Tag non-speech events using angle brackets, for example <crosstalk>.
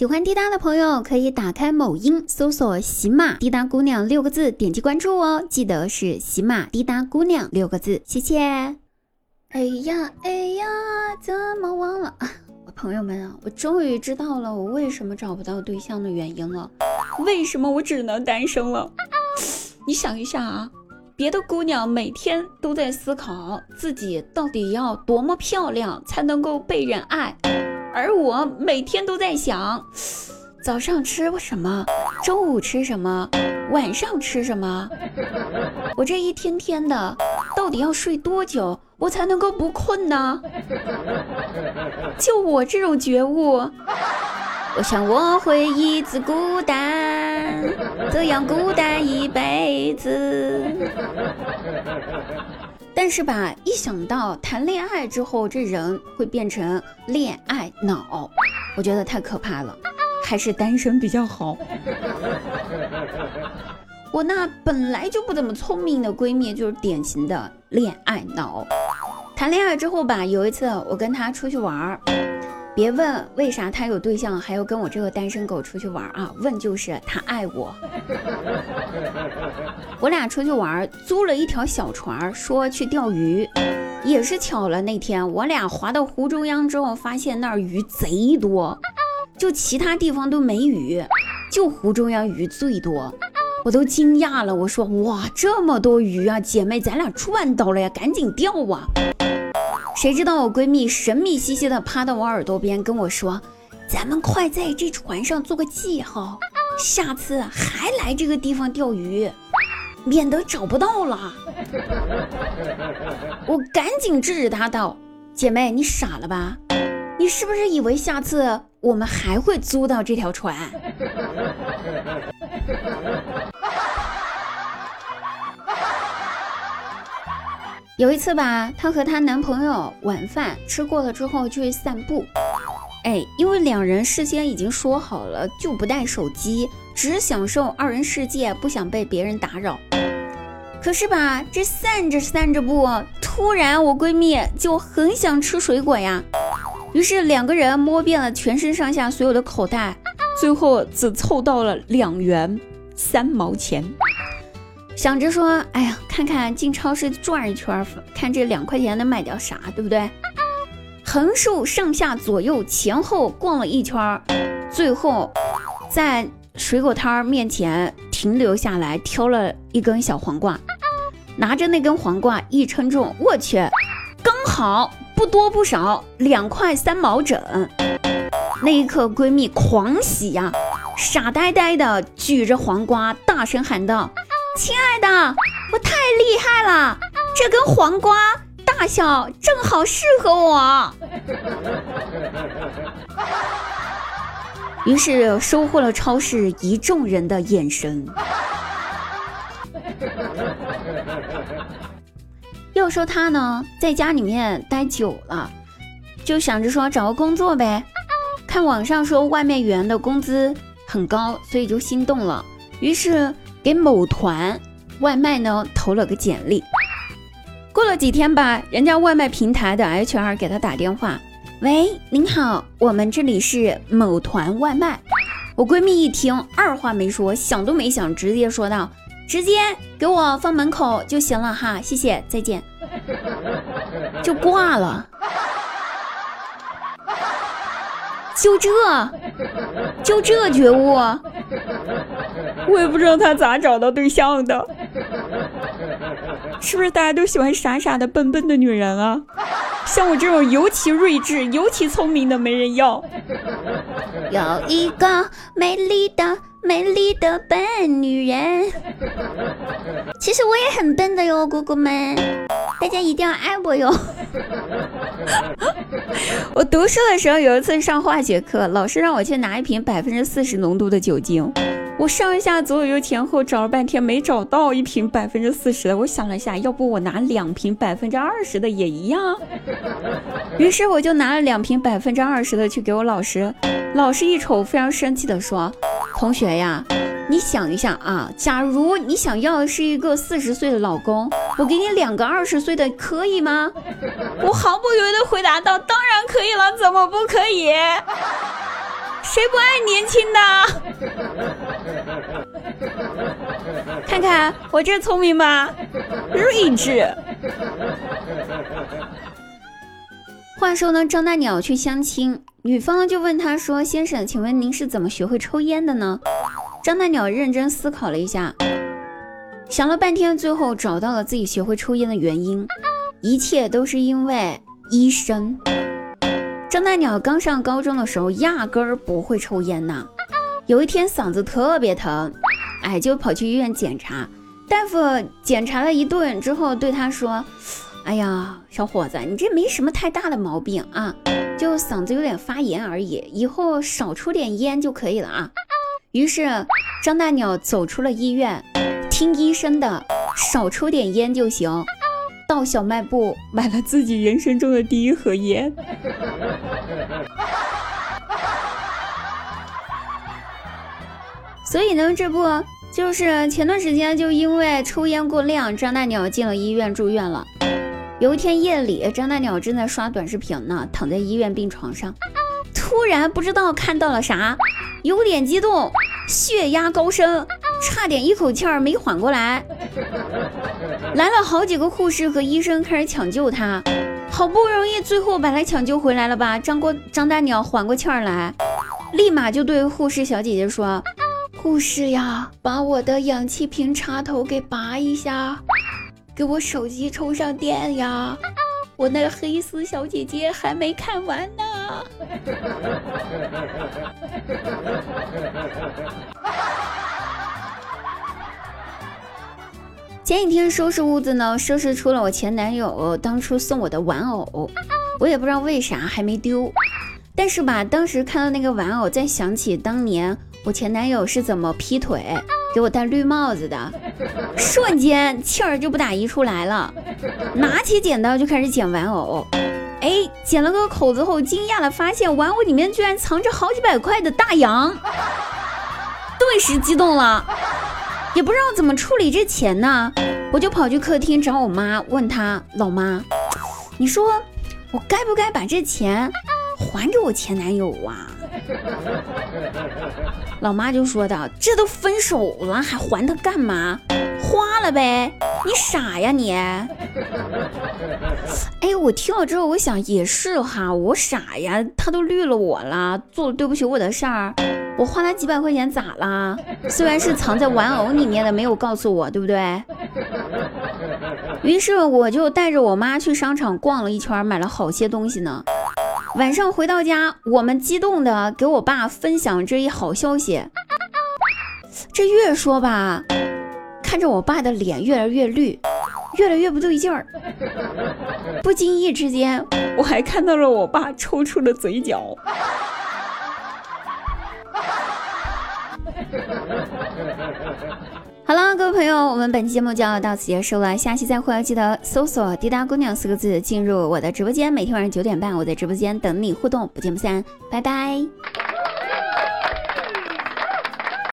喜欢滴答的朋友可以打开某音搜索“喜马滴答姑娘”六个字，点击关注哦。记得是“喜马滴答姑娘”六个字，谢谢。哎呀哎呀，怎么忘了？我朋友们啊，我终于知道了我为什么找不到对象的原因了。为什么我只能单身了？<laughs> 你想一下啊，别的姑娘每天都在思考自己到底要多么漂亮才能够被人爱。而我每天都在想，早上吃什么，中午吃什么，晚上吃什么。我这一天天的，到底要睡多久，我才能够不困呢？就我这种觉悟，我想我会一直孤单，这样孤单一辈子。但是吧，一想到谈恋爱之后这人会变成恋爱脑，我觉得太可怕了，还是单身比较好。<laughs> 我那本来就不怎么聪明的闺蜜就是典型的恋爱脑。谈恋爱之后吧，有一次我跟她出去玩儿。别问为啥他有对象还要跟我这个单身狗出去玩啊？问就是他爱我。<laughs> 我俩出去玩，租了一条小船，说去钓鱼。也是巧了，那天我俩划到湖中央之后，发现那儿鱼贼多，就其他地方都没鱼，就湖中央鱼最多，我都惊讶了。我说哇，这么多鱼啊，姐妹，咱俩赚到了呀，赶紧钓啊！谁知道我闺蜜神秘兮兮的趴到我耳朵边跟我说：“咱们快在这船上做个记号，下次还来这个地方钓鱼，免得找不到了。”我赶紧制止她道：“姐妹，你傻了吧？你是不是以为下次我们还会租到这条船？”有一次吧，她和她男朋友晚饭吃过了之后去散步，哎，因为两人事先已经说好了，就不带手机，只享受二人世界，不想被别人打扰。可是吧，这散着散着步，突然我闺蜜就很想吃水果呀，于是两个人摸遍了全身上下所有的口袋，最后只凑到了两元三毛钱。想着说，哎呀，看看进超市转一圈，看这两块钱能买掉啥，对不对？横竖上下左右前后逛了一圈，最后在水果摊儿面前停留下来，挑了一根小黄瓜，拿着那根黄瓜一称重，我去，刚好不多不少，两块三毛整。那一刻，闺蜜狂喜呀，傻呆呆的举着黄瓜，大声喊道。亲爱的，我太厉害了！这根黄瓜大小正好适合我。于是收获了超市一众人的眼神。要说他呢，在家里面待久了，就想着说找个工作呗。看网上说外卖员的工资很高，所以就心动了。于是。给某团外卖呢投了个简历，过了几天吧，人家外卖平台的 HR 给他打电话，喂，您好，我们这里是某团外卖。我闺蜜一听，二话没说，想都没想，直接说道：“直接给我放门口就行了哈，谢谢，再见。<laughs> ”就挂了。就这，就这觉悟，<laughs> 我也不知道他咋找到对象的，是不是大家都喜欢傻傻的、笨笨的女人啊？像我这种尤其睿智、尤其聪明的没人要。有一个美丽的、美丽的笨女人，其实我也很笨的哟，姑姑们，大家一定要爱我哟。<laughs> 我读书的时候，有一次上化学课，老师让我去拿一瓶百分之四十浓度的酒精。我上下左右前后找了半天，没找到一瓶百分之四十的。我想了一下，要不我拿两瓶百分之二十的也一样。于是我就拿了两瓶百分之二十的去给我老师。老师一瞅，非常生气的说：“同学呀，你想一下啊，假如你想要的是一个四十岁的老公，我给你两个二十岁的，可以吗？”我毫不犹豫的回答道：“当然可以了，怎么不可以？”谁不爱年轻的？<laughs> 看看我这聪明吧，睿智。话说呢，张大鸟去相亲，女方就问他说：“先生，请问您是怎么学会抽烟的呢？”张大鸟认真思考了一下，想了半天，最后找到了自己学会抽烟的原因，一切都是因为医生。张大鸟刚上高中的时候，压根儿不会抽烟呐。有一天嗓子特别疼，哎，就跑去医院检查。大夫检查了一顿之后，对他说：“哎呀，小伙子，你这没什么太大的毛病啊，就嗓子有点发炎而已，以后少抽点烟就可以了啊。”于是张大鸟走出了医院，听医生的，少抽点烟就行。到小卖部买了自己人生中的第一盒烟。所以呢，这不就是前段时间就因为抽烟过量，张大鸟进了医院住院了。有一天夜里，张大鸟正在刷短视频呢，躺在医院病床上，突然不知道看到了啥，有点激动，血压高升。差点一口气儿没缓过来，来了好几个护士和医生开始抢救他，好不容易最后把他抢救回来了吧？张过张大鸟缓过气儿来，立马就对护士小姐姐说：“护士呀，把我的氧气瓶插头给拔一下，给我手机充上电呀，我那个黑丝小姐姐还没看完呢。<laughs> ”前几天收拾屋子呢，收拾出了我前男友当初送我的玩偶，我也不知道为啥还没丢。但是吧，当时看到那个玩偶，再想起当年我前男友是怎么劈腿给我戴绿帽子的，瞬间气儿就不打一处来了。拿起剪刀就开始剪玩偶，哎，剪了个口子后，惊讶的发现玩偶里面居然藏着好几百块的大洋，顿时激动了。也不知道怎么处理这钱呢，我就跑去客厅找我妈，问她老妈，你说我该不该把这钱还给我前男友啊？<laughs> 老妈就说道：“这都分手了，还还他干嘛？花了呗！你傻呀你！” <laughs> 哎，我听了之后，我想也是哈，我傻呀，他都绿了我了，做了对不起我的事儿。我花他几百块钱咋啦？虽然是藏在玩偶里面的，没有告诉我，对不对？于是我就带着我妈去商场逛了一圈，买了好些东西呢。晚上回到家，我们激动的给我爸分享这一好消息。这越说吧，看着我爸的脸越来越绿，越来越不对劲儿。不经意之间，我还看到了我爸抽搐的嘴角。好了，各位朋友，我们本期节目就要到此结束了，下期再会，记得搜索“滴答姑娘”四个字进入我的直播间，每天晚上九点半，我在直播间等你互动，不见不散，拜拜。